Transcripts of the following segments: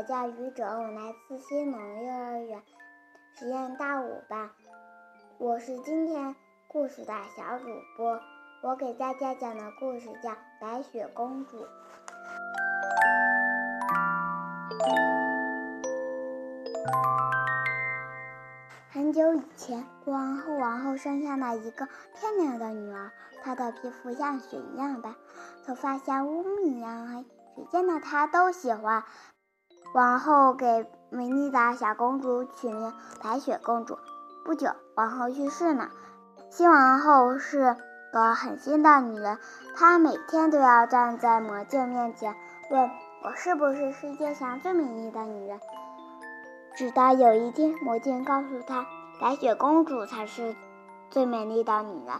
我叫于哲，我来自新农幼儿园实验大五班，我是今天故事的小主播。我给大家讲的故事叫《白雪公主》。很久以前，国王和王后生下了一个漂亮的女儿，她的皮肤像雪一样白，头发像乌木一样黑，谁见到她都喜欢。王后给美丽的小公主取名白雪公主。不久，王后去世了。新王后是个狠心的女人，她每天都要站在魔镜面前，问我是不是世界上最美丽的女人。直到有一天，魔镜告诉她，白雪公主才是最美丽的女人。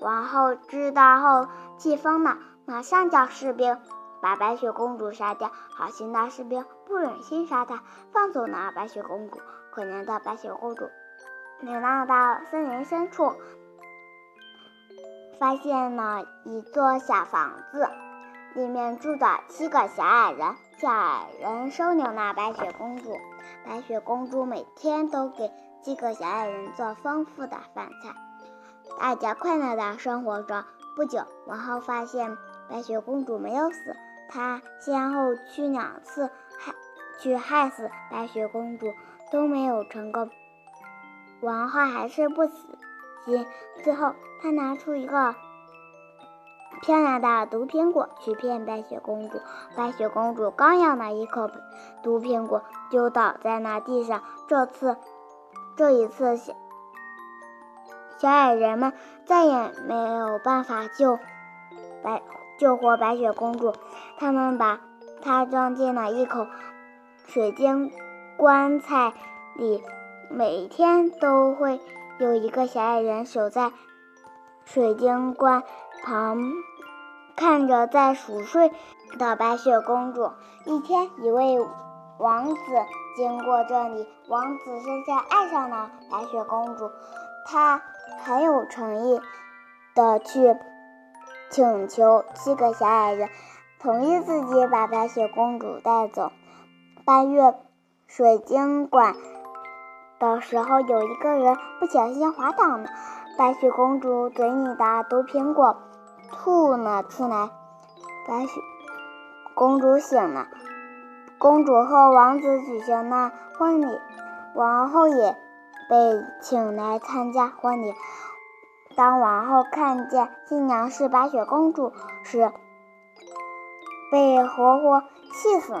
王后知道后气疯了，马上叫士兵。把白雪公主杀掉！好心的士兵不忍心杀她，放走了白雪公主。可怜的白雪公主流浪到森林深处，发现了一座小房子，里面住着七个小矮人。小矮人收留了白雪公主，白雪公主每天都给七个小矮人做丰富的饭菜，大家快乐的生活着。不久，王后发现白雪公主没有死。她先后去两次害去害死白雪公主，都没有成功。王后还是不死心，最后她拿出一个漂亮的毒苹果去骗白雪公主。白雪公主刚咬了一口毒苹果，就倒在了地上。这次，这一次小小矮人们再也没有办法救白。救活白雪公主，他们把她装进了一口水晶棺材里。每天都会有一个小矮人守在水晶棺旁，看着在熟睡的白雪公主。一天，一位王子经过这里，王子深深爱上了白雪公主，他很有诚意的去。请求七个小矮人同意自己把白雪公主带走。搬越水晶管的时候，有一个人不小心滑倒了，白雪公主嘴里的毒苹果吐了出来。白雪公主醒了，公主和王子举行了婚礼，王后也被请来参加婚礼。当王后看见新娘是白雪公主时，被活活气死了。